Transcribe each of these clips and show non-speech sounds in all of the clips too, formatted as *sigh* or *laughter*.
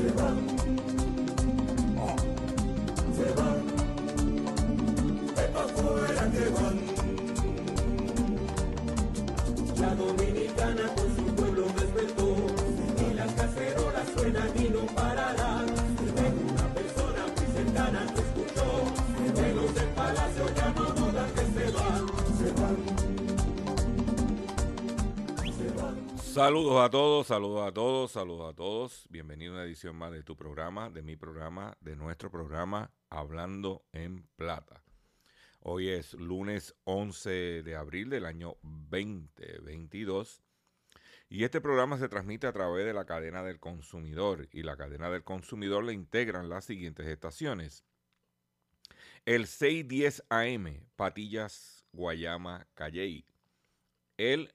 Zibam. Saludos a todos, saludos a todos, saludos a todos. Bienvenido a una edición más de tu programa, de mi programa, de nuestro programa Hablando en Plata. Hoy es lunes 11 de abril del año 2022 y este programa se transmite a través de la cadena del consumidor y la cadena del consumidor le integran las siguientes estaciones. El 610 AM, Patillas, Guayama, Calley. El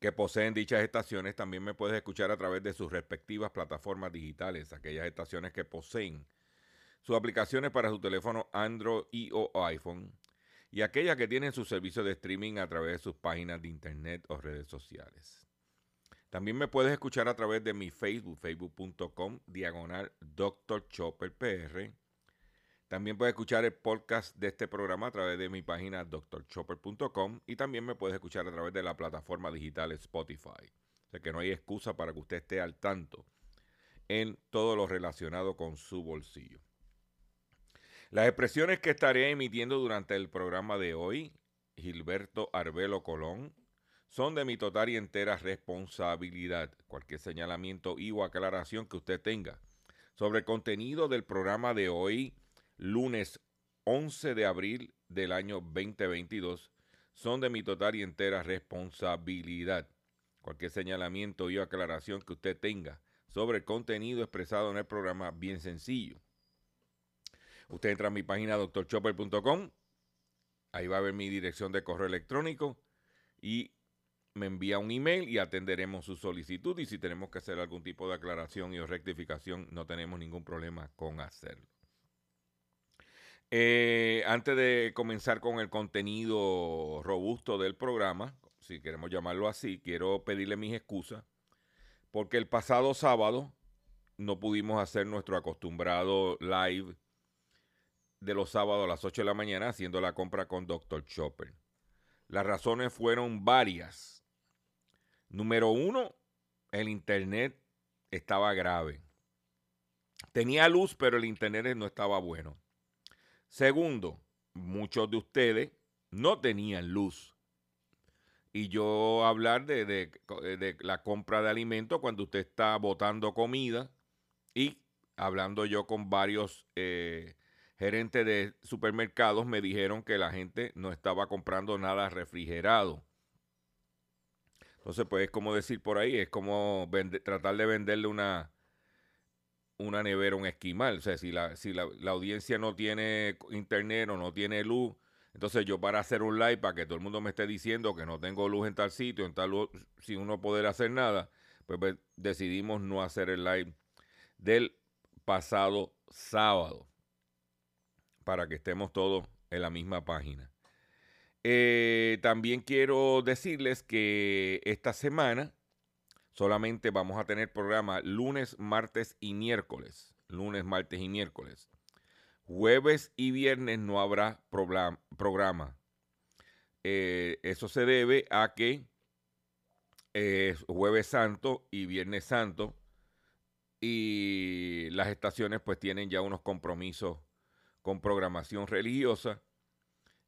que poseen dichas estaciones, también me puedes escuchar a través de sus respectivas plataformas digitales, aquellas estaciones que poseen sus aplicaciones para su teléfono Android y o iPhone, y aquellas que tienen su servicio de streaming a través de sus páginas de internet o redes sociales. También me puedes escuchar a través de mi Facebook, facebook.com, diagonal Dr. Chopper PR también puedes escuchar el podcast de este programa a través de mi página drchopper.com y también me puedes escuchar a través de la plataforma digital Spotify. O sea que no hay excusa para que usted esté al tanto en todo lo relacionado con su bolsillo. Las expresiones que estaré emitiendo durante el programa de hoy, Gilberto Arbelo Colón, son de mi total y entera responsabilidad. Cualquier señalamiento y o aclaración que usted tenga sobre el contenido del programa de hoy, lunes 11 de abril del año 2022 son de mi total y entera responsabilidad. Cualquier señalamiento y aclaración que usted tenga sobre el contenido expresado en el programa, bien sencillo. Usted entra a mi página doctorchopper.com, ahí va a ver mi dirección de correo electrónico y me envía un email y atenderemos su solicitud y si tenemos que hacer algún tipo de aclaración y o rectificación, no tenemos ningún problema con hacerlo. Eh, antes de comenzar con el contenido robusto del programa, si queremos llamarlo así, quiero pedirle mis excusas, porque el pasado sábado no pudimos hacer nuestro acostumbrado live de los sábados a las 8 de la mañana haciendo la compra con Dr. Chopper. Las razones fueron varias. Número uno, el internet estaba grave. Tenía luz, pero el internet no estaba bueno. Segundo, muchos de ustedes no tenían luz. y yo hablar de, de, la compra de alimentos cuando usted está botando comida y hablando yo con varios eh, gerentes de supermercados me dijeron que la gente no estaba comprando nada refrigerado. Entonces, pues es como decir por ahí, es como tratar de venderle una, una nevera un esquimal. O sea, si, la, si la, audiencia no tiene internet o no tiene luz, entonces yo para hacer un live para que todo el mundo me esté diciendo que no tengo luz en tal sitio, en tal luz, sin uno poder hacer nada, pues, pues decidimos no hacer el live del pasado sábado para que estemos todos en la misma página. Eh, también quiero decirles que esta semana solamente vamos a tener programa lunes, martes y miércoles. Lunes, martes y miércoles. Jueves y viernes no habrá programa. Eh, eso se debe a que es jueves santo y viernes santo y las estaciones pues tienen ya unos compromisos con programación religiosa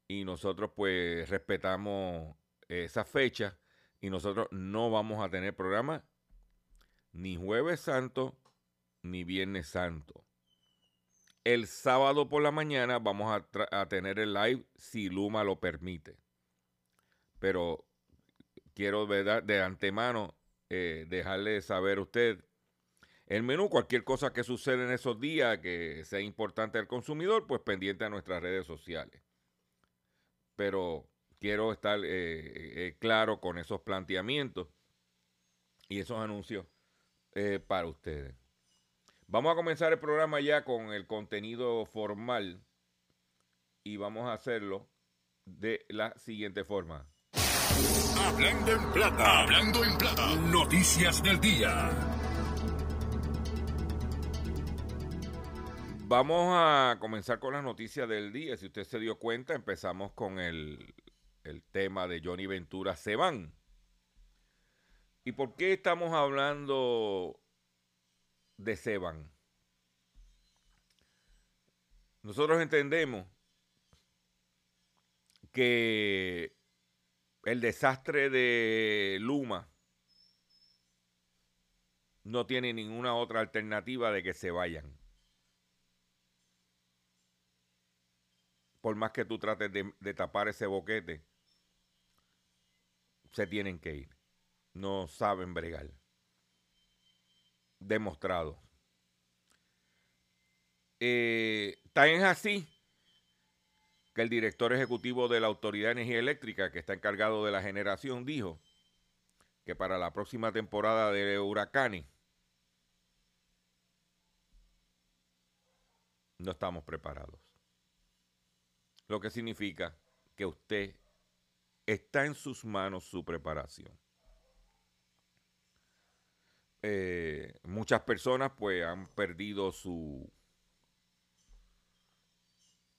y nosotros pues respetamos esa fecha y nosotros no vamos a tener programa ni jueves santo ni viernes santo. El sábado por la mañana vamos a, tener el live si Luma lo permite. Pero quiero de antemano eh, dejarle saber a usted el menú, cualquier cosa que suceda en esos días que sea importante al consumidor, pues pendiente a nuestras redes sociales. Pero quiero estar eh, eh, claro con esos planteamientos y esos anuncios eh, para ustedes. Vamos a comenzar el programa ya con el contenido formal y vamos a hacerlo de la siguiente forma. Hablando en plata, hablando en plata, noticias del día. Vamos a comenzar con las noticias del día. Si usted se dio cuenta, empezamos con el, tema de Johnny Ventura se van. ¿Y por qué estamos hablando de Seban? Nosotros entendemos que el desastre de Luma no tiene ninguna otra alternativa de que se vayan. por más que tú trates de, tapar ese boquete, se tienen que ir. No saben bregar. Demostrado. Eh, tan es así que el director ejecutivo de la Autoridad de Energía Eléctrica, que está encargado de la generación, dijo que para la próxima temporada de huracanes no estamos preparados. Lo que significa que usted está en sus manos su preparación. Eh, muchas personas pues han perdido su,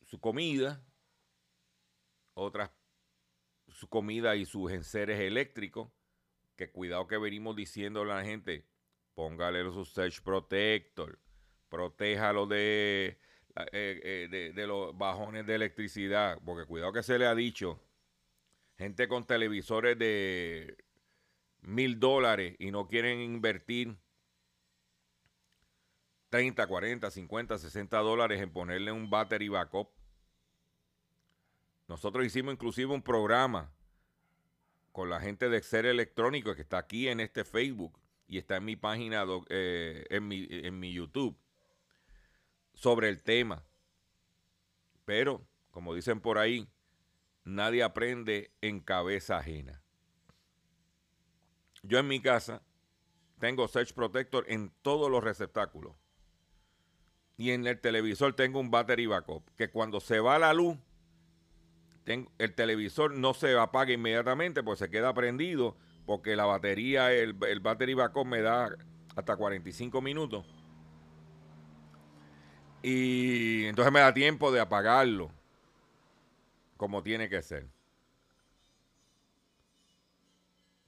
su comida, otras su comida y sus enseres eléctricos, que cuidado que venimos diciéndole a la gente, póngale su Search Protector, protéjalo de eh, eh, de, los bajones de electricidad, porque cuidado que se le ha dicho, gente con televisores de mil dólares y no quieren invertir 30, 40, 50, 60 dólares en ponerle un battery backup. Nosotros hicimos inclusive un programa con la gente de Excel Electrónico que está aquí en este Facebook y está en mi página, eh, en, mi, en mi YouTube sobre el tema. Pero, como dicen por ahí, nadie aprende en cabeza ajena. Yo en mi casa tengo Search Protector en todos los receptáculos. Y en el televisor tengo un battery backup, que cuando se va la luz, el televisor no se apaga inmediatamente, pues se queda prendido, porque la batería, el, el battery backup me da hasta 45 minutos y entonces me da tiempo de apagarlo como tiene que ser.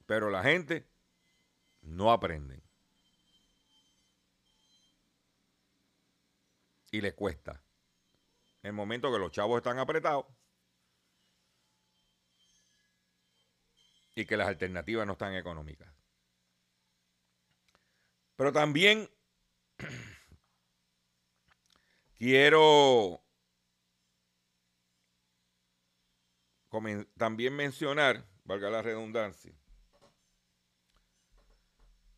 Pero la gente no aprende. Y le cuesta. En el momento que los chavos están apretados, y que las alternativas no están económicas. Pero también *clears throat* quiero también mencionar, valga la redundancia,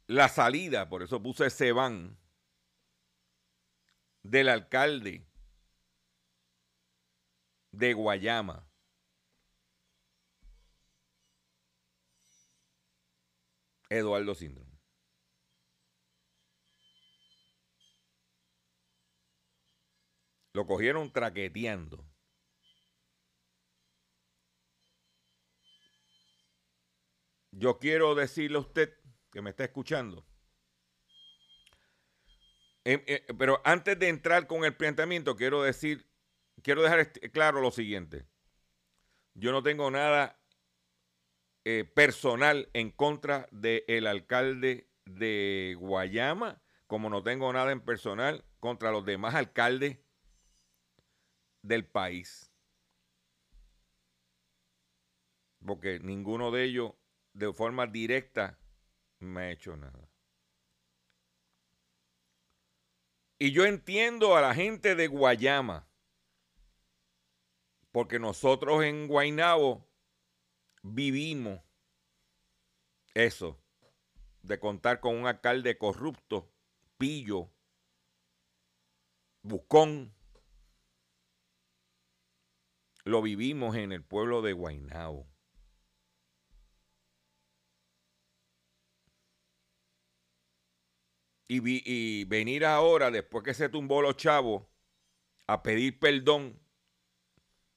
la salida, por eso puse ese van, del alcalde de Guayama. Eduardo Síndrome. Lo cogieron traqueteando. Yo quiero decirle a usted que me está escuchando. Em, eh, pero antes de entrar con el planteamiento, quiero decir, quiero dejar claro lo siguiente. Yo no tengo nada eh, personal en contra del alcalde de Guayama, como no tengo nada en personal contra los demás alcaldes del país. Porque ninguno de ellos de forma directa me ha hecho nada. Y yo entiendo a la gente de Guayama, porque nosotros en Guaynabo vivimos eso, de contar con un alcalde corrupto, pillo, buscón. Lo vivimos en el pueblo de Guaynabo. Y, venir ahora, después que se tumbó los chavos, a pedir perdón,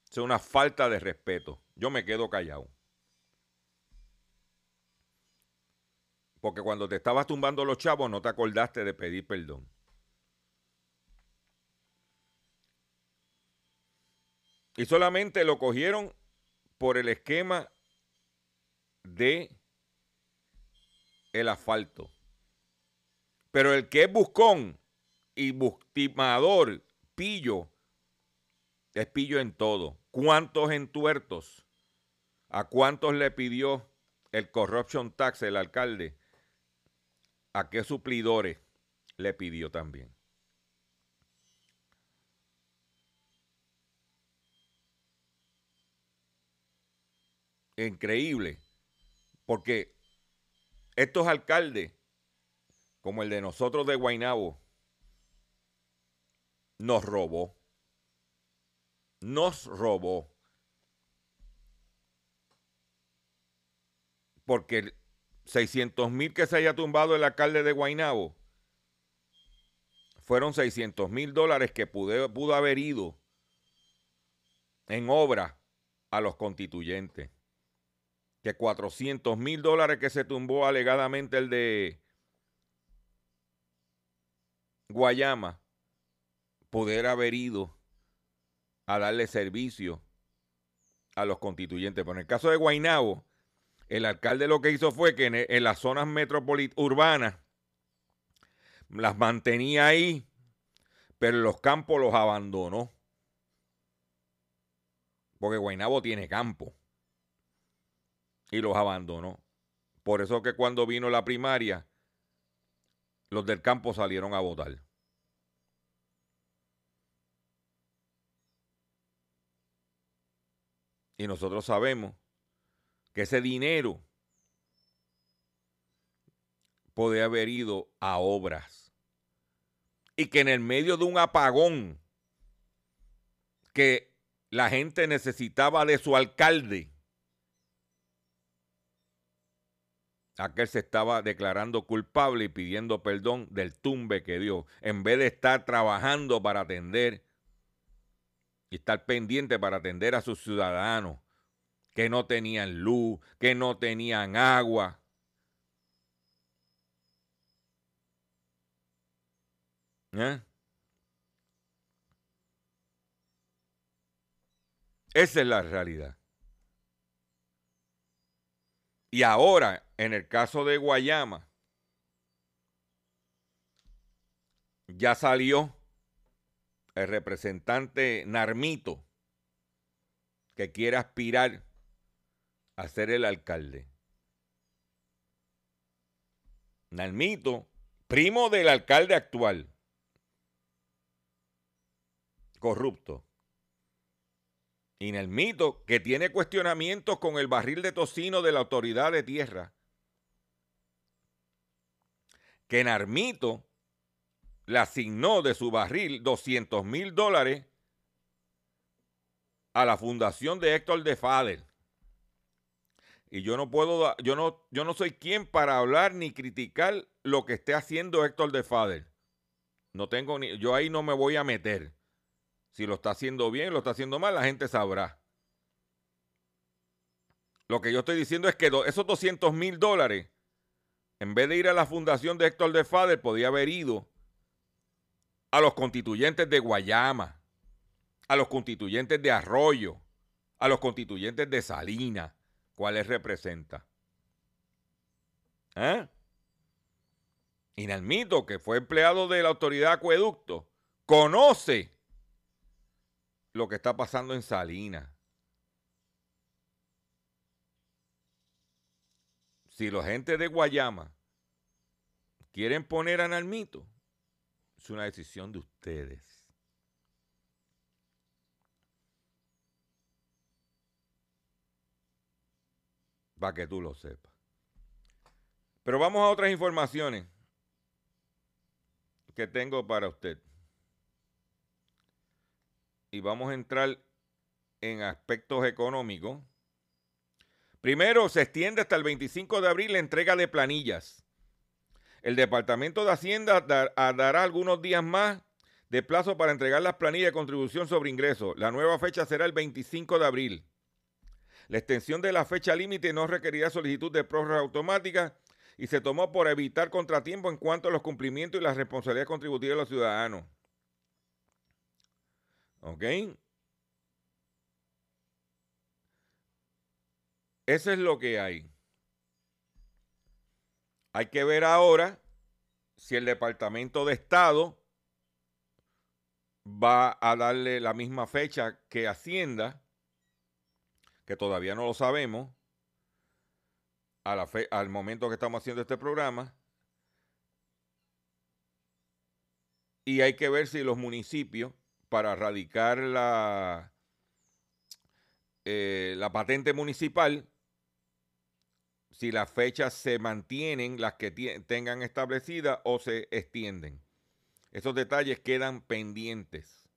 es una falta de respeto. Yo me quedo callado. Porque cuando te estabas tumbando los chavos no te acordaste de pedir perdón. Y solamente lo cogieron por el esquema de el asfalto. Pero el que es buscón y bustimador, pillo, es pillo en todo. ¿Cuántos entuertos? ¿A cuántos le pidió el corruption tax el alcalde? ¿A qué suplidores le pidió también? Increíble, porque estos alcaldes como el de nosotros de Guainabo, nos robó. Nos robó. Porque 600 mil que se haya tumbado el alcalde de Guainabo fueron 600 mil dólares que pudo, pudo haber ido en obra a los constituyentes. Que 400 mil dólares que se tumbó alegadamente el de Guayama pudiera haber ido a darle servicio a los constituyentes. Pero en el caso de Guainabo, el alcalde lo que hizo fue que en, las zonas urbanas las mantenía ahí, pero los campos los abandonó. Porque Guainabo tiene campo. Y los abandonó. Por eso que cuando vino la primaria, los del campo salieron a votar. Y nosotros sabemos que ese dinero puede haber ido a obras. Y que en el medio de un apagón que la gente necesitaba de su alcalde, aquel se estaba declarando culpable y pidiendo perdón del tumbe que dio, en vez de estar trabajando para atender y estar pendiente para atender a sus ciudadanos que no tenían luz, que no tenían agua. ¿Eh? Esa es la realidad. Y ahora, en el caso de Guayama, ya salió el representante Narmito que quiere aspirar a ser el alcalde. Narmito, primo del alcalde actual, corrupto. Y Nalmito, que tiene cuestionamientos con el barril de tocino de la autoridad de tierra. Que Narmito le asignó de su barril 200 mil dólares a la fundación de Héctor de Fader. Y yo no puedo, yo no, yo no soy quien para hablar ni criticar lo que esté haciendo Héctor de Fader. No tengo ni, yo ahí no me voy a meter. Si lo está haciendo bien, lo está haciendo mal, la gente sabrá. Lo que yo estoy diciendo es que esos 200 mil dólares, en vez de ir a la fundación de Héctor de Fader, podía haber ido a los constituyentes de Guayama, a los constituyentes de Arroyo, a los constituyentes de Salinas cuáles representa. ¿Eh? Inalmito, que fue empleado de la autoridad de acueducto, conoce lo que está pasando en Salinas. Si los gente de Guayama quieren poner a Nalmito, es una decisión de ustedes. para que tú lo sepas. Pero vamos a otras informaciones que tengo para usted. Y vamos a entrar en aspectos económicos. Primero, se extiende hasta el 25 de abril la entrega de planillas. El Departamento de Hacienda dará algunos días más de plazo para entregar las planillas de contribución sobre ingresos. La nueva fecha será el 25 de abril. La extensión de la fecha límite no requerirá solicitud de prórroga automática y se tomó por evitar contratiempo en cuanto a los cumplimientos y las responsabilidades contributivas de los ciudadanos. ¿Ok? Eso es lo que hay. Hay que ver ahora si el Departamento de Estado va a darle la misma fecha que Hacienda que todavía no lo sabemos, a la fe, al momento que estamos haciendo este programa. Y hay que ver si los municipios, para radicar la, eh, la patente municipal, si las fechas se mantienen, las que tengan establecidas o se extienden. Esos detalles quedan pendientes.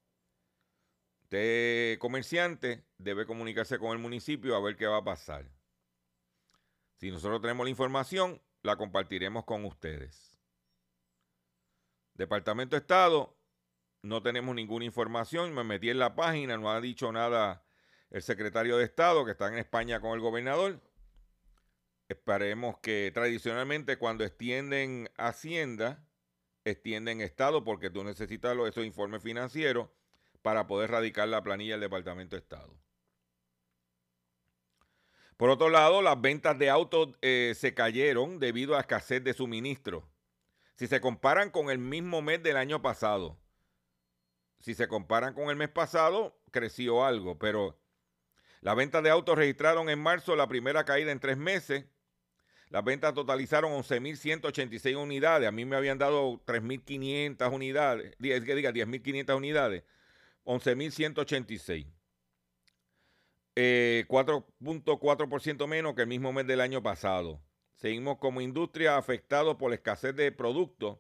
Este comerciante debe comunicarse con el municipio a ver qué va a pasar. Si nosotros tenemos la información, la compartiremos con ustedes. Departamento de Estado, no tenemos ninguna información. Me metí en la página, no ha dicho nada el secretario de Estado que está en España con el gobernador. Esperemos que tradicionalmente cuando extienden Hacienda, extienden Estado porque tú necesitas esos informes financieros para poder radicar la planilla del Departamento de Estado. Por otro lado, las ventas de autos eh, se cayeron debido a escasez de suministro. Si se comparan con el mismo mes del año pasado, si se comparan con el mes pasado, creció algo, pero las ventas de autos registraron en marzo la primera caída en tres meses. Las ventas totalizaron 11.186 unidades. A mí me habían dado 3.500 unidades, que diga 10.500 unidades. 11.186. 4.4% eh, menos que el mismo mes del año pasado. Seguimos como industria afectados por la escasez de productos,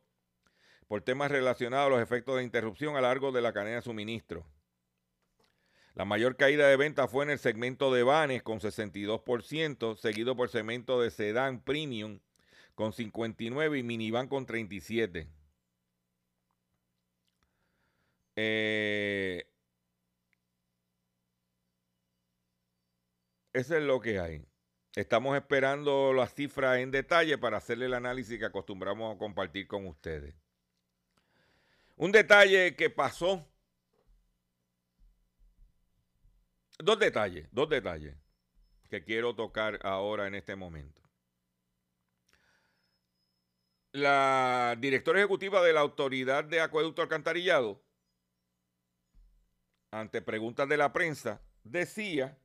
por temas relacionados a los efectos de interrupción a largo de la cadena de suministro. La mayor caída de ventas fue en el segmento de vanes con 62%, seguido por segmento de sedán premium con 59 y minivan con 37. Eh, eso es lo que hay. Estamos esperando las cifras en detalle para hacerle el análisis que acostumbramos a compartir con ustedes. Un detalle que pasó. Dos detalles, dos detalles que quiero tocar ahora en este momento. La directora ejecutiva de la Autoridad de Acueducto Alcantarillado ante preguntas de la prensa, decía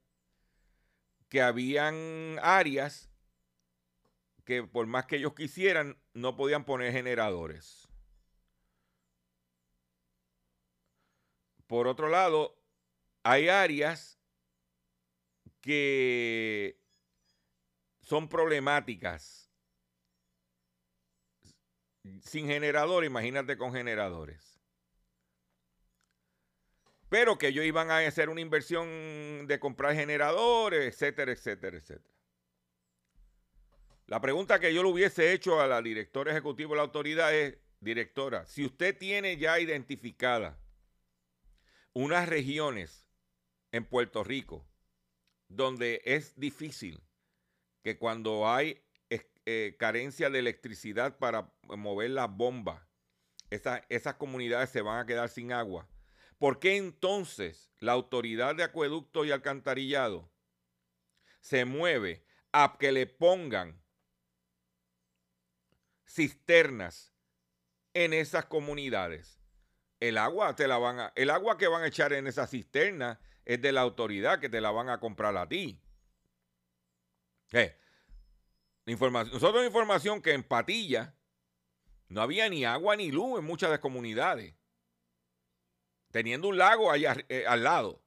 que habían áreas que por más que ellos quisieran, no podían poner generadores. Por otro lado, hay áreas que son problemáticas. Sin generador, imagínate con generadores. Pero que ellos iban a hacer una inversión de comprar generadores, etcétera, etcétera, etcétera. La pregunta que yo le hubiese hecho a la directora ejecutiva de la autoridad es, directora, si usted tiene ya identificada unas regiones en Puerto Rico donde es difícil que cuando hay eh, carencia de electricidad para mover las bombas, esas comunidades se van a quedar sin agua. ¿Por qué entonces la autoridad de acueducto y alcantarillado se mueve a que le pongan cisternas en esas comunidades? El agua te la van el agua que van a echar en esa cisterna es de la autoridad que te la van a comprar a ti. Información, nosotros información que en Patilla no había ni agua ni luz en muchas de las comunidades, teniendo un lago allá eh, al lado.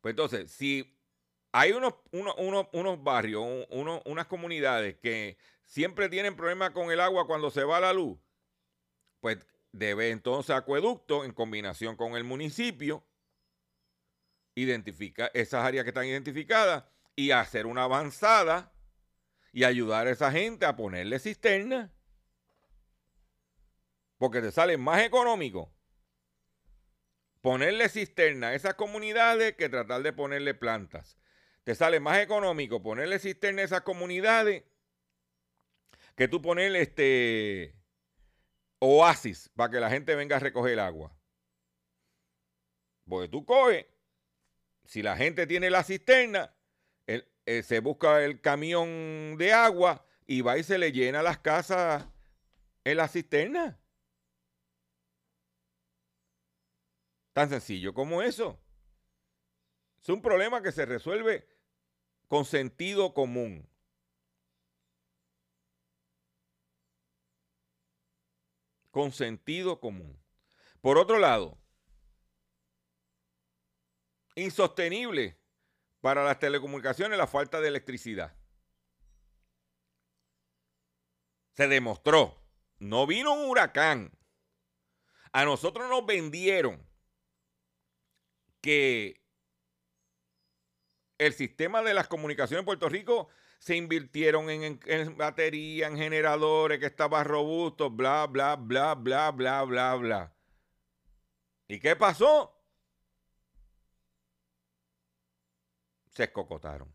Pues entonces, si hay unos, unos barrios, unas comunidades que siempre tienen problemas con el agua cuando se va la luz, pues debe entonces acueducto en combinación con el municipio identificar esas áreas que están identificadas y hacer una avanzada y ayudar a esa gente a ponerle cisterna. Porque te sale más económico ponerle cisterna a esas comunidades que tratar de ponerle plantas. Te sale más económico ponerle cisterna a esas comunidades que tú ponerle este oasis para que la gente venga a recoger agua. Porque tú coges si la gente tiene la cisterna, se busca el camión de agua y va y se le llena las casas en la cisterna. Tan sencillo como eso. Es un problema que se resuelve con sentido común. Con sentido común. Por otro lado, insostenible para las telecomunicaciones la falta de electricidad. Se demostró. No vino un huracán. A nosotros nos vendieron que el sistema de las comunicaciones en Puerto Rico se invirtieron en, en, batería, en generadores, que estaba robusto, bla, bla, bla, bla, bla, bla, bla. ¿Y qué pasó? se escocotaron.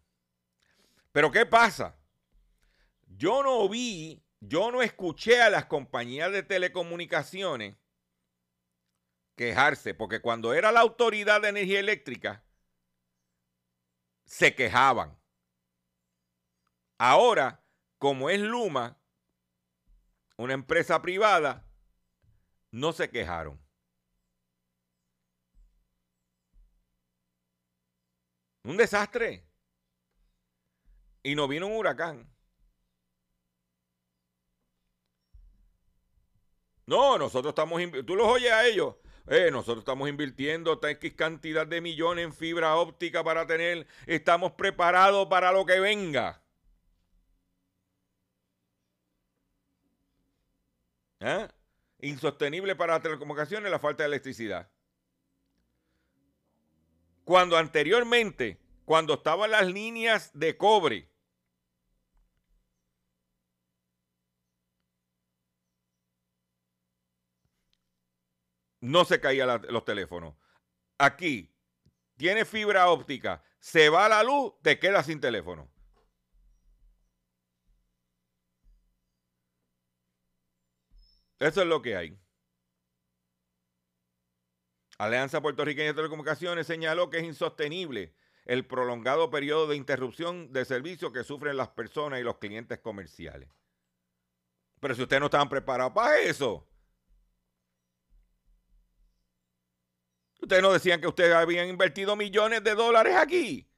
Pero ¿qué pasa? Yo no vi, yo no escuché a las compañías de telecomunicaciones quejarse, porque cuando era la autoridad de energía eléctrica, se quejaban. Ahora, como es Luma, una empresa privada, no se quejaron. Un desastre. Y no vino un huracán. No, nosotros estamos, tú los oyes a ellos. Eh, nosotros estamos invirtiendo X cantidad de millones en fibra óptica para tener, estamos preparados para lo que venga. ¿Eh? Insostenible para las telecomunicaciones la falta de electricidad. Cuando anteriormente, cuando estaban las líneas de cobre, no se caían los teléfonos. Aquí, tiene fibra óptica, se va la luz, te quedas sin teléfono. Eso es lo que hay. Alianza Puertorriqueña de Telecomunicaciones señaló que es insostenible el prolongado periodo de interrupción de servicio que sufren las personas y los clientes comerciales. Pero si ustedes no estaban preparados para eso. Ustedes no decían que ustedes habían invertido millones de dólares aquí.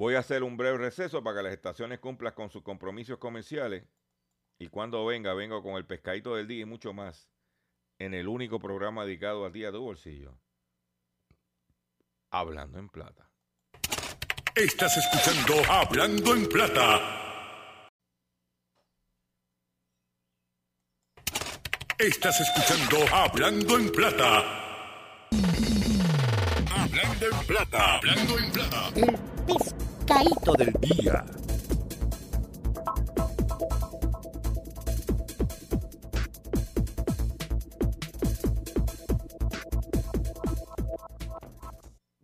Voy a hacer un breve receso para que las estaciones cumplan con sus compromisos comerciales. Y cuando venga, vengo con el pescadito del día y mucho más en el único programa dedicado a ti a tu bolsillo. Hablando en plata. Estás escuchando Hablando en plata. Estás escuchando Hablando en plata. Hablando en plata. Hablando en plata. El pescadito del día.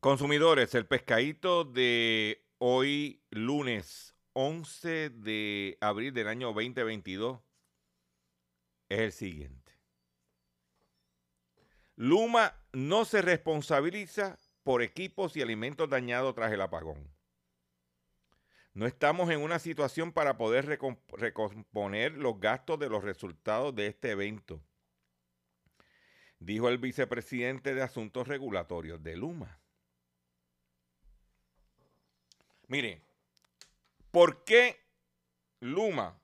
Consumidores, el pescadito de hoy, lunes 11 de abril del año 2022, es el siguiente. Luma no se responsabiliza por equipos y alimentos dañados tras el apagón. No estamos en una situación para poder recomponer los gastos de los resultados de este evento, dijo el vicepresidente de Asuntos Regulatorios de Luma. Mire, ¿por qué Luma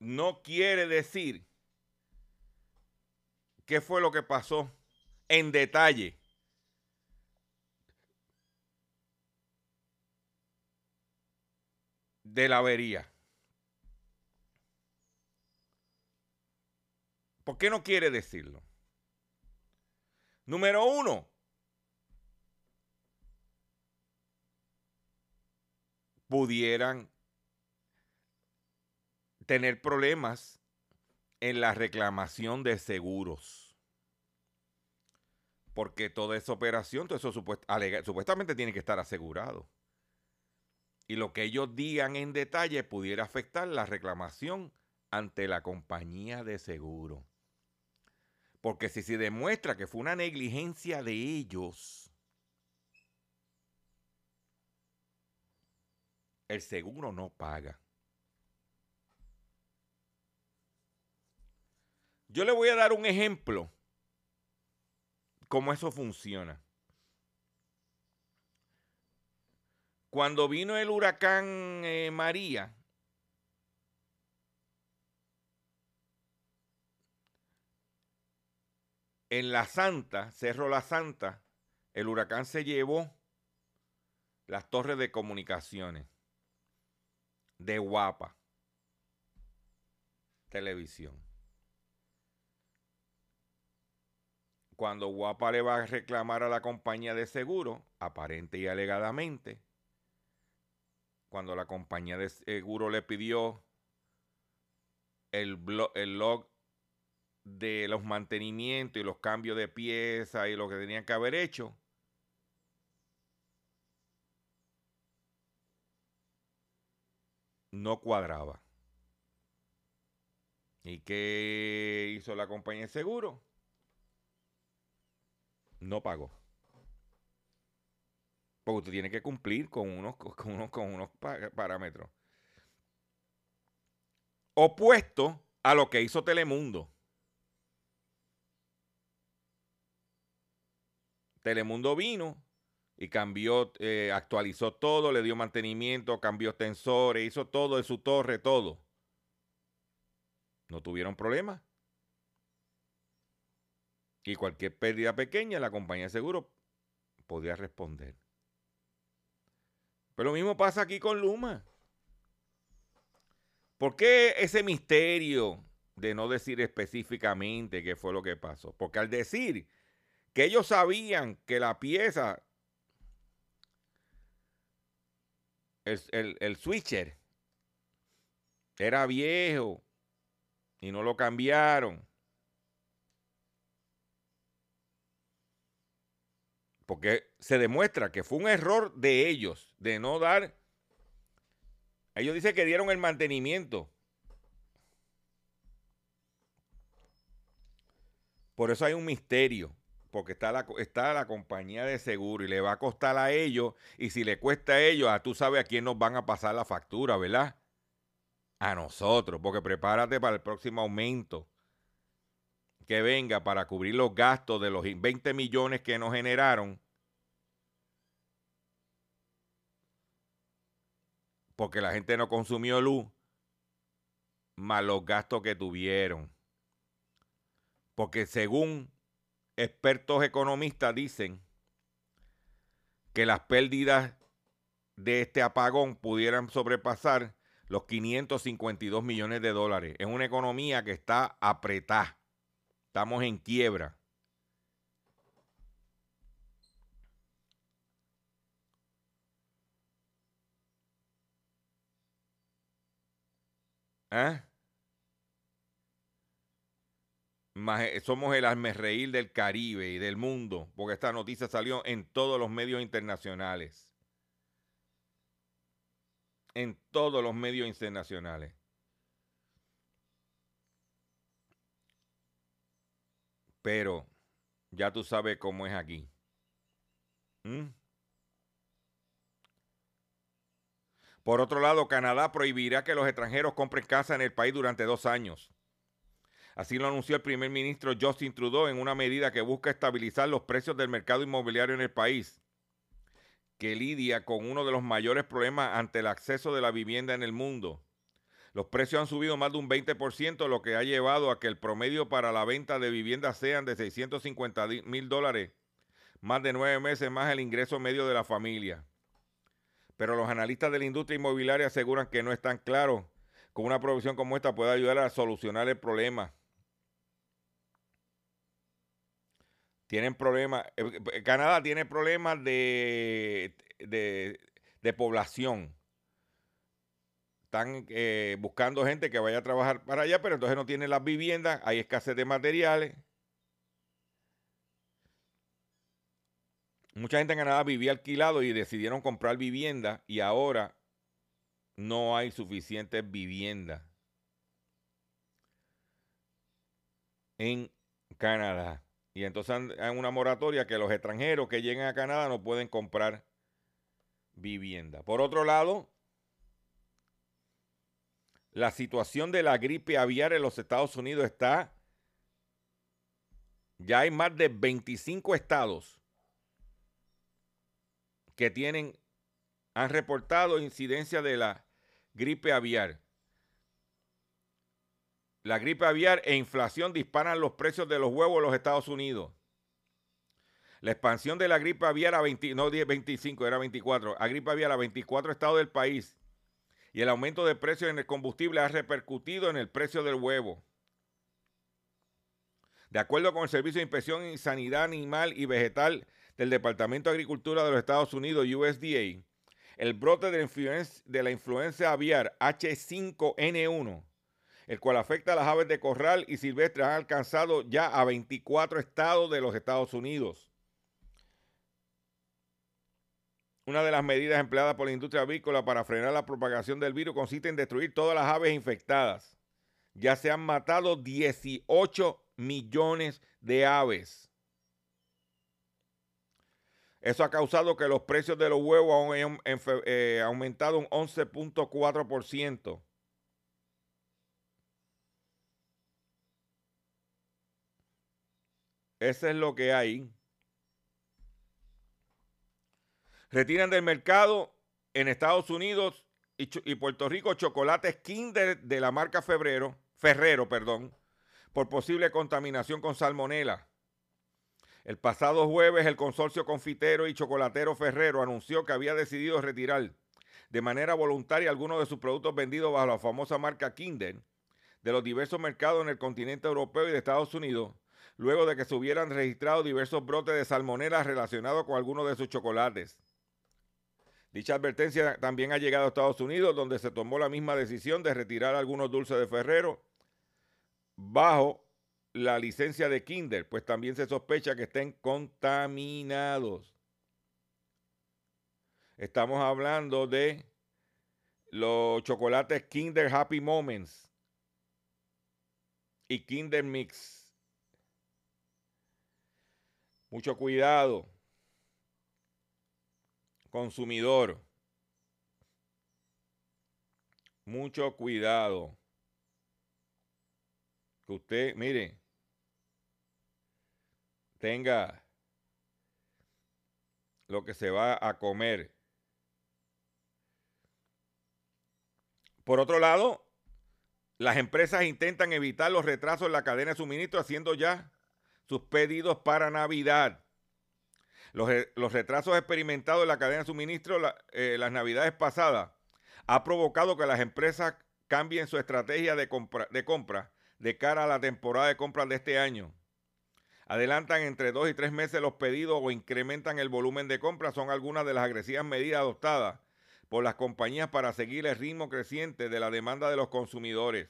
no quiere decir qué fue lo que pasó en detalle? De la avería. ¿Por qué no quiere decirlo? Número uno, pudieran tener problemas en la reclamación de seguros. Porque toda esa operación, todo eso supuestamente tiene que estar asegurado. Y lo que ellos digan en detalle pudiera afectar la reclamación ante la compañía de seguro. Porque si se demuestra que fue una negligencia de ellos, el seguro no paga. Yo le voy a dar un ejemplo cómo eso funciona. Cuando vino el huracán eh, María, en la Santa, Cerro La Santa, el huracán se llevó las torres de comunicaciones de Guapa Televisión. Cuando Guapa le va a reclamar a la compañía de seguro, aparente y alegadamente, cuando la compañía de seguro le pidió el, el log de los mantenimientos y los cambios de piezas y lo que tenían que haber hecho, no cuadraba. ¿Y qué hizo la compañía de seguro? No pagó. Porque que cumplir con unos, con unos, con unos parámetros. Opuesto a lo que hizo Telemundo. Telemundo vino y cambió, eh, actualizó todo, le dio mantenimiento, cambió tensores, hizo todo en su torre, todo. No tuvieron problema. Y cualquier pérdida pequeña, la compañía de seguro podía responder. Pero lo mismo pasa aquí con Luma. ¿Por qué ese misterio de no decir específicamente qué fue lo que pasó? Porque al decir que ellos sabían que la pieza el, switcher era viejo y no lo cambiaron. Porque se demuestra que fue un error de ellos, de no dar... Ellos dicen que dieron el mantenimiento. Por eso hay un misterio porque está la, está la compañía de seguro y le va a costar a ellos, y si le cuesta a ellos, a tú sabes a quién nos van a pasar la factura, ¿verdad? A nosotros, porque prepárate para el próximo aumento que venga para cubrir los gastos de los 20 millones que nos generaron. porque la gente no consumió luz, más los gastos que tuvieron. Porque según expertos economistas dicen que las pérdidas de este apagón pudieran sobrepasar los 552 millones de dólares. Es una economía que está apretada. Estamos en quiebra. ¿Eh? Eh, somos el reír del Caribe y del mundo, porque esta noticia salió en todos los medios internacionales. En todos los medios internacionales. Pero ya tú sabes cómo es aquí. ¿Mm? Por otro lado, Canadá prohibirá que los extranjeros compren casa en el país durante dos años. Así lo anunció el primer ministro Justin Trudeau en una medida que busca estabilizar los precios del mercado inmobiliario en el país, que lidia con uno de los mayores problemas ante el acceso de la vivienda en el mundo. Los precios han subido más de un 20%, lo que ha llevado a que el promedio para la venta de viviendas sean de 650 mil dólares, más de nueve meses más el ingreso medio de la familia. Pero los analistas de la industria inmobiliaria aseguran que no están claros con una provisión como esta puede ayudar a solucionar el problema. Tienen problemas, eh, eh, Canadá tiene problemas de, de, población. Están eh, buscando gente que vaya a trabajar para allá, pero entonces no tienen las viviendas, hay escasez de materiales. Mucha gente en Canadá vivía alquilado y decidieron comprar vivienda y ahora no hay suficientes viviendas en Canadá. Y entonces hay una moratoria que los extranjeros que lleguen a Canadá no pueden comprar vivienda. Por otro lado, la situación de la gripe aviar en los Estados Unidos está, ya hay más de 25 estados que tienen, han reportado incidencia de la gripe aviar. La gripe aviar e inflación disparan los precios de los huevos en los Estados Unidos. La expansión de la gripe aviar a 20, no 25, era 24, a gripe aviar a 24 estados del país y el aumento de precios en el combustible ha repercutido en el precio del huevo. De acuerdo con el Servicio de Inspección y Sanidad Animal y Vegetal del Departamento de Agricultura de los Estados Unidos, USDA, el brote de la influencia aviar H5N1 el cual afecta a las aves de corral y silvestres, han alcanzado ya a 24 estados de los Estados Unidos. Una de las medidas empleadas por la industria avícola para frenar la propagación del virus consiste en destruir todas las aves infectadas. Ya se han matado 18 millones de aves. Eso ha causado que los precios de los huevos hayan eh, aumentado un 11.4%. Eso es lo que hay. Retiran del mercado en Estados Unidos y, Puerto Rico chocolates Kinder de la marca Febrero, Ferrero, perdón, por posible contaminación con salmonela. El pasado jueves el consorcio confitero y chocolatero Ferrero anunció que había decidido retirar de manera voluntaria algunos de sus productos vendidos bajo la famosa marca Kinder de los diversos mercados en el continente europeo y de Estados Unidos luego de que se hubieran registrado diversos brotes de salmonela relacionados con algunos de sus chocolates. Dicha advertencia también ha llegado a Estados Unidos, donde se tomó la misma decisión de retirar algunos dulces de Ferrero bajo la licencia de Kinder, pues también se sospecha que estén contaminados. Estamos hablando de los chocolates Kinder Happy Moments y Kinder Mix. Mucho cuidado. Consumidor. Mucho cuidado. Que usted, mire, tenga lo que se va a comer. Por otro lado, las empresas intentan evitar los retrasos en la cadena de suministro haciendo ya sus pedidos para Navidad. Los, retrasos experimentados en la cadena de suministro eh, las navidades pasadas ha provocado que las empresas cambien su estrategia de compra, de compra de cara a la temporada de compras de este año. Adelantan entre dos y tres meses los pedidos o incrementan el volumen de compras. Son algunas de las agresivas medidas adoptadas por las compañías para seguir el ritmo creciente de la demanda de los consumidores.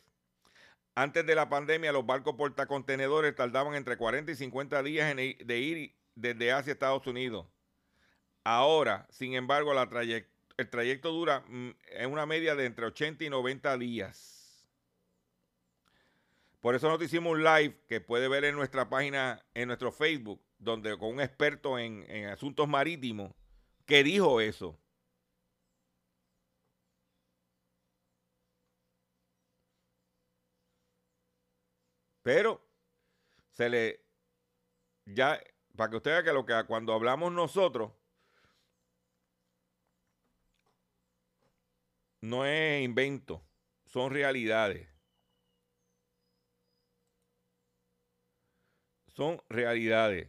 Antes de la pandemia, los barcos portacontenedores tardaban entre 40 y 50 días en de ir desde Asia a Estados Unidos. Ahora, sin embargo, el trayecto dura mm, en una media de entre 80 y 90 días. Por eso nos hicimos un live que puede ver en nuestra página, en nuestro Facebook, donde con un experto en, en asuntos marítimos, que dijo eso. Pero se le ya para que usted vea que lo que cuando hablamos nosotros no es invento, son realidades. Son realidades.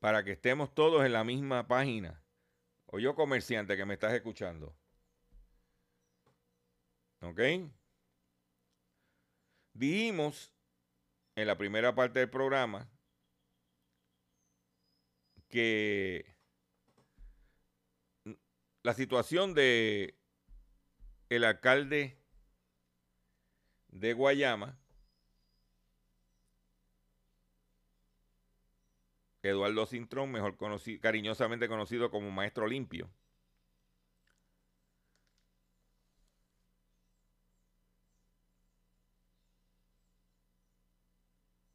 Para que estemos todos en la misma página. O yo comerciante que me estás escuchando. ¿Ok? Dijimos en la primera parte del programa que la situación de el alcalde de Guayama, Eduardo Cintrón, mejor conocido, cariñosamente conocido como Maestro Limpio,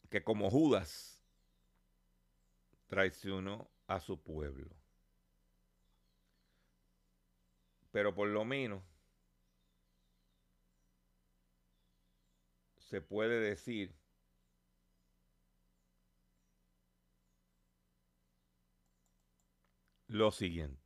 que como Judas traicionó a su pueblo. Pero por lo menos se puede decir lo siguiente.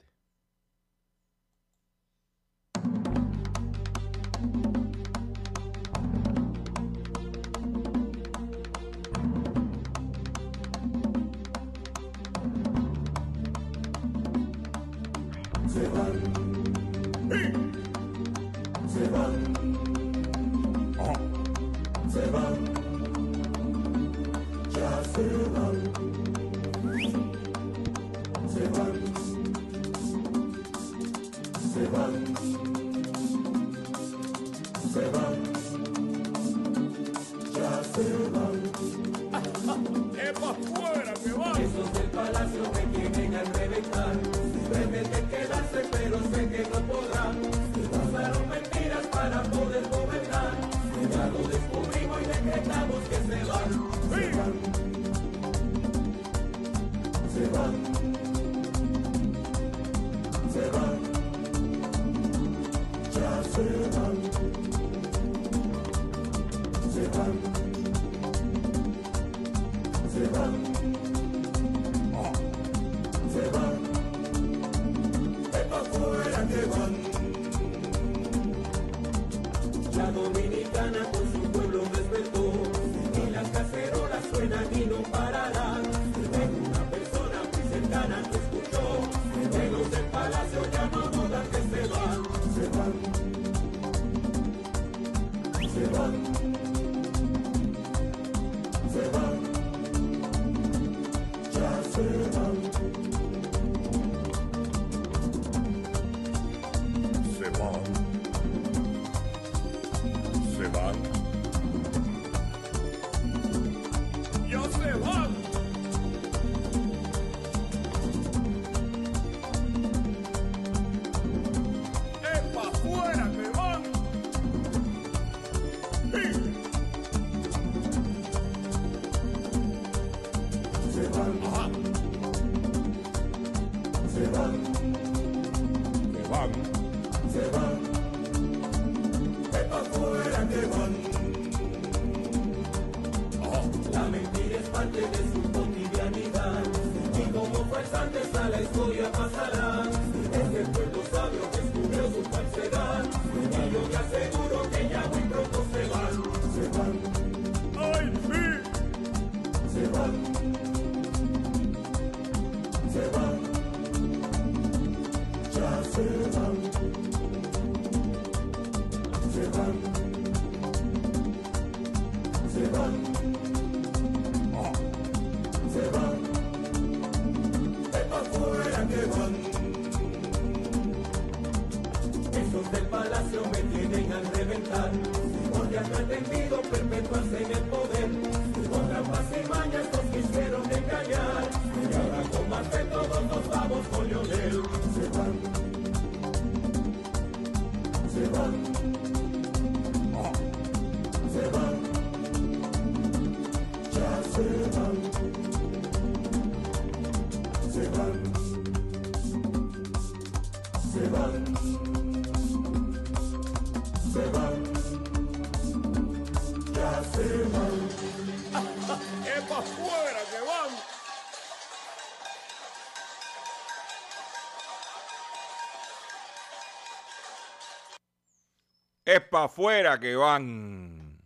Afuera que van.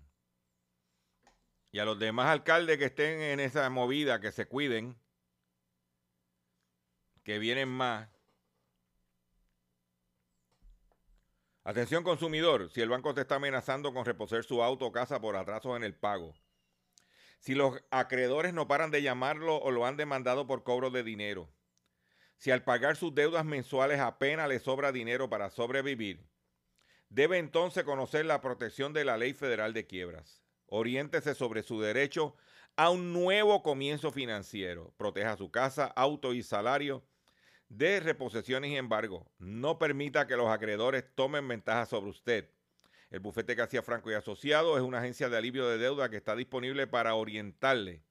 Y a los demás alcaldes que estén en esa movida, que se cuiden, que vienen más. Atención consumidor, si el banco te está amenazando con reposer su auto o casa por atrasos en el pago. Si los acreedores no paran de llamarlo o lo han demandado por cobro de dinero. Si al pagar sus deudas mensuales apenas le sobra dinero para sobrevivir. Debe entonces conocer la protección de la Ley Federal de Quiebras. Oriéntese sobre su derecho a un nuevo comienzo financiero. Proteja su casa, auto y salario de reposiciones y embargo. No permita que los acreedores tomen ventaja sobre usted. El bufete García Franco y Asociados es una agencia de alivio de deuda que está disponible para orientarle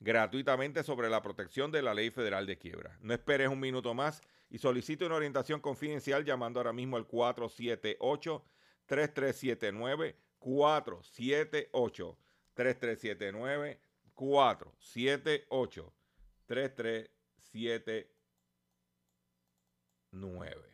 gratuitamente sobre la protección de la ley federal de quiebra. No esperes un minuto más y solicite una orientación confidencial llamando ahora mismo al 478-3379, 478-3379, 478-3379.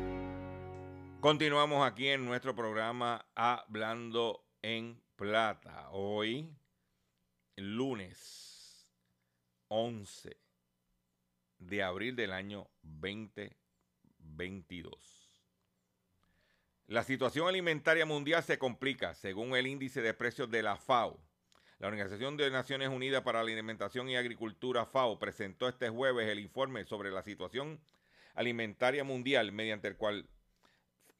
Continuamos aquí en nuestro programa Hablando en Plata. Hoy, lunes 11 de abril del año 2022. La situación alimentaria mundial se complica según el índice de precios de la FAO. La Organización de Naciones Unidas para la Alimentación y Agricultura FAO presentó este jueves el informe sobre la situación alimentaria mundial mediante el cual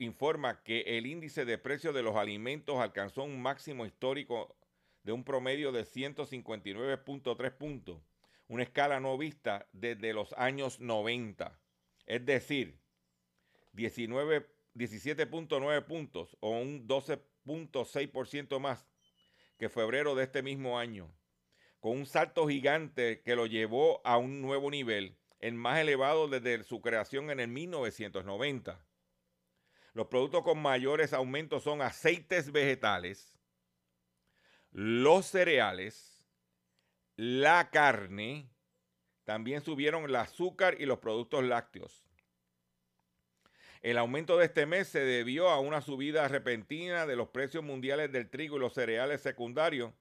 informa que el índice de precios de los alimentos alcanzó un máximo histórico de un promedio de 159.3 puntos, una escala no vista desde los años 90. Es decir, 19 17.9 puntos o un 12.6% más que febrero de este mismo año, con un salto gigante que lo llevó a un nuevo nivel, el más elevado desde su creación en el 1990. Los productos con mayores aumentos son aceites vegetales, los cereales, la carne, también subieron el azúcar y los productos lácteos. El aumento de este mes se debió a una subida repentina de los precios mundiales del trigo y los cereales secundarios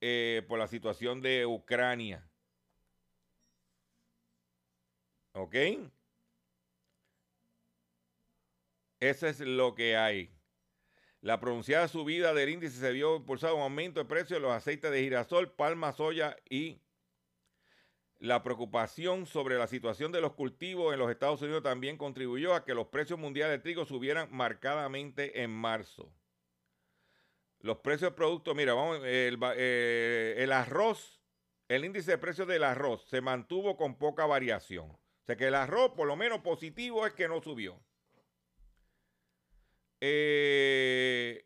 eh, por la situación de Ucrania. ¿Ok? Eso es lo que hay. La pronunciada subida del índice se vio impulsado un aumento de precios de los aceites de girasol, palma, soya y la preocupación sobre la situación de los cultivos en los Estados Unidos también contribuyó a que los precios mundiales de trigo subieran marcadamente en marzo. Los precios de productos, mira, vamos, eh, el arroz, el índice de precios del arroz se mantuvo con poca variación. O sea que el arroz, por lo menos positivo, es que no subió. Eh,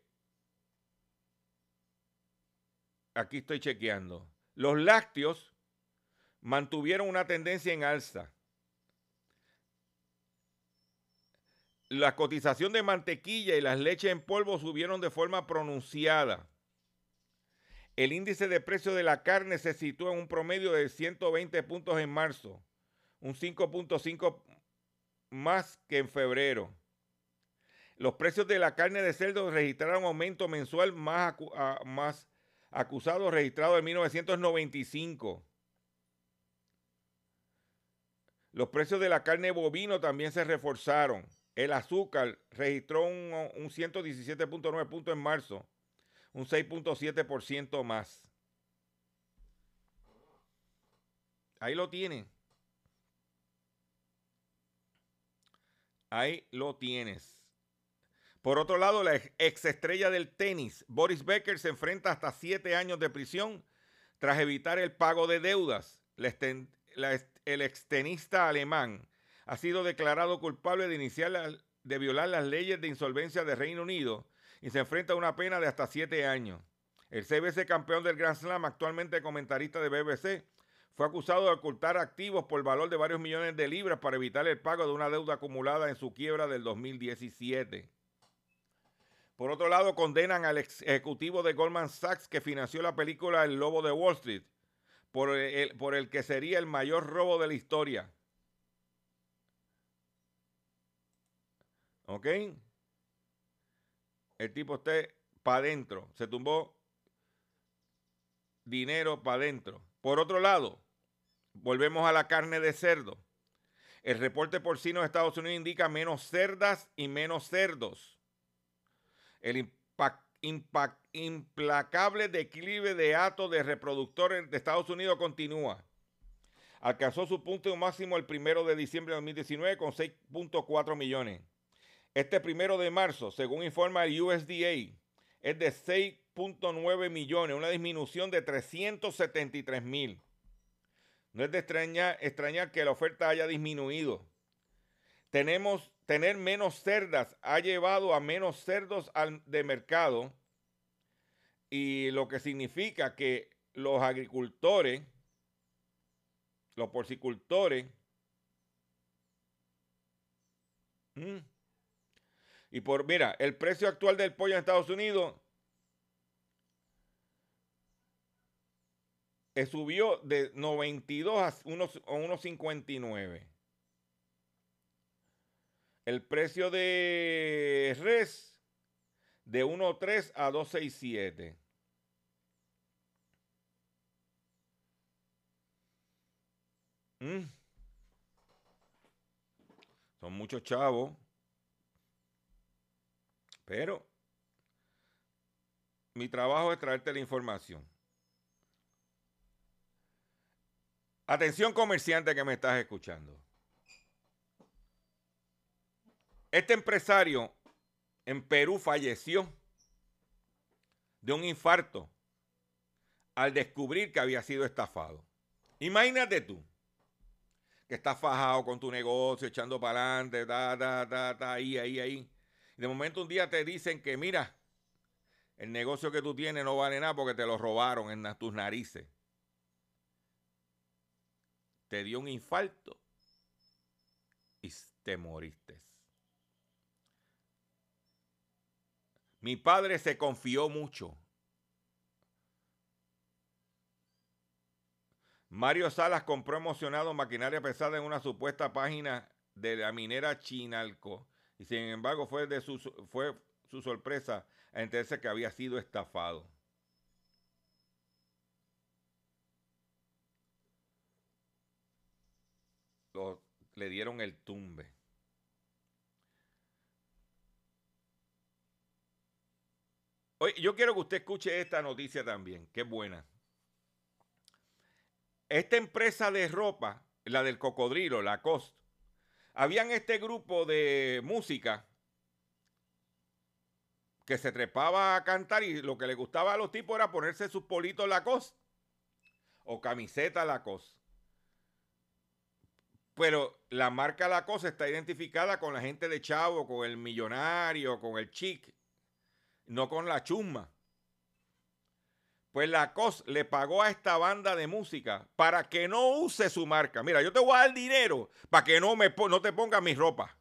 aquí estoy chequeando. Los lácteos mantuvieron una tendencia en alza. La cotización de mantequilla y las leches en polvo subieron de forma pronunciada. El índice de precio de la carne se sitúa en un promedio de 120 puntos en marzo, un 5.5 más que en febrero. Los precios de la carne de cerdo registraron aumento mensual más, más acusado registrado en 1995. Los precios de la carne bovino también se reforzaron. El azúcar registró un, un 117.9 puntos en marzo, un 6.7% más. Ahí lo tienen. Ahí lo tienes. Por otro lado, la ex estrella del tenis, Boris Becker, se enfrenta hasta siete años de prisión tras evitar el pago de deudas. el extenista alemán ha sido declarado culpable de, iniciar de violar las leyes de insolvencia de Reino Unido y se enfrenta a una pena de hasta siete años. El CBC campeón del Grand Slam, actualmente comentarista de BBC, fue acusado de ocultar activos por valor de varios millones de libras para evitar el pago de una deuda acumulada en su quiebra del 2017. Por otro lado, condenan al ejecutivo de Goldman Sachs que financió la película El Lobo de Wall Street por el, que sería el mayor robo de la historia. ¿Ok? El tipo está para adentro. Se tumbó dinero para adentro. Por otro lado, volvemos a la carne de cerdo. El reporte porcino de Estados Unidos indica menos cerdas y menos cerdos. El implacable declive de atos de reproductores de Estados Unidos continúa. Alcanzó su punto máximo el primero de diciembre de 2019 con 6.4 millones. Este primero de marzo, según informa el USDA, es de 6.9 millones, una disminución de 373 mil. No es de extrañar que la oferta haya disminuido. Tenemos tener menos cerdas ha llevado a menos cerdos de mercado y lo que significa que los agricultores, los porcicultores, y por, mira, el precio actual del pollo en Estados Unidos subió de 92 a 1.59. El precio de res de 1.3 a 2.67. Mm. Son muchos chavos. Pero mi trabajo es traerte la información. Atención comerciante que me estás escuchando. Este empresario en Perú falleció de un infarto al descubrir que había sido estafado. Imagínate tú que estás fajado con tu negocio, echando para adelante, ta, ta, ta, ta, ahí, ahí, ahí. Y de momento un día te dicen que, mira, el negocio que tú tienes no vale nada porque te lo robaron en tus narices. Te dio un infarto y te moriste. Mi padre se confió mucho. Mario Salas compró emocionado maquinaria pesada en una supuesta página de la minera Chinalco. Y sin embargo fue, de su, fue su sorpresa enterarse que había sido estafado. le dieron el tumbe. Yo quiero que usted escuche esta noticia también, que es buena. Esta empresa de ropa, la del cocodrilo, la COST, habían este grupo de música que se trepaba a cantar y lo que le gustaba a los tipos era ponerse sus politos Lacoste o camiseta Lacoste. Pero la marca Lacoste está identificada con la gente de Chavo, con el millonario, con el chic no con la chusma. Pues la COS le pagó a esta banda de música para que no use su marca. Mira, yo te voy a dar dinero para que no, me, no te pongas mi ropa.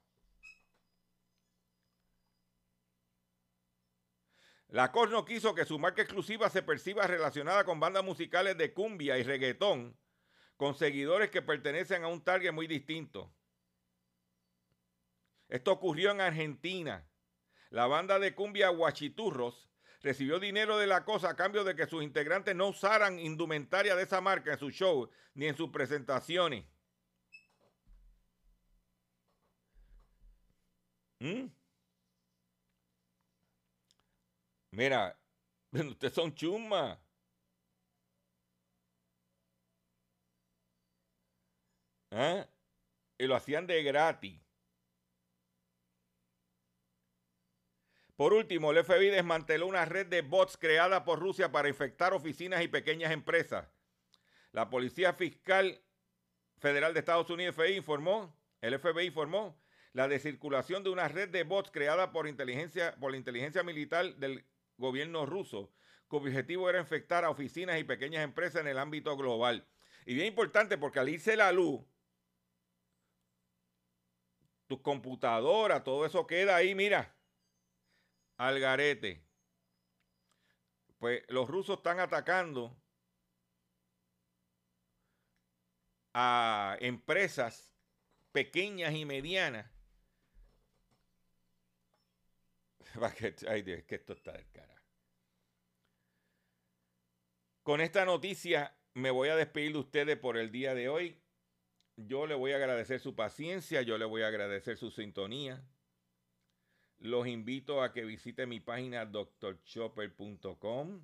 La COS no quiso que su marca exclusiva se perciba relacionada con bandas musicales de cumbia y reggaetón, con seguidores que pertenecen a un target muy distinto. Esto ocurrió en Argentina. La banda de cumbia Guachiturros recibió dinero de la cosa a cambio de que sus integrantes no usaran indumentaria de esa marca en su show ni en sus presentaciones. ¿Mm? Mira, *laughs* ustedes son chumma. ¿Eh? Y lo hacían de gratis. Por último, el FBI desmanteló una red de bots creada por Rusia para infectar oficinas y pequeñas empresas. La Policía Fiscal Federal de Estados Unidos, informó, el FBI informó la descirculación de una red de bots creada por, inteligencia, por la inteligencia militar del gobierno ruso, cuyo objetivo era infectar a oficinas y pequeñas empresas en el ámbito global. Y bien importante porque al irse la luz, tu computadora, todo eso queda ahí, mira, al garete. Pues los rusos están atacando a empresas pequeñas y medianas. *laughs* Ay, Dios, que esto está del cara. Con esta noticia me voy a despedir de ustedes por el día de hoy. Yo le voy a agradecer su paciencia, yo le voy a agradecer su sintonía. Los invito a que visite mi página drchopper.com.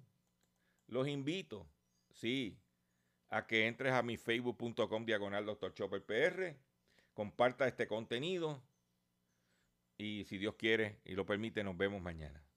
Los invito, sí, a que entres a mi facebook.com diagonal drchopperpr. Comparta este contenido. Y si Dios quiere y lo permite, nos vemos mañana.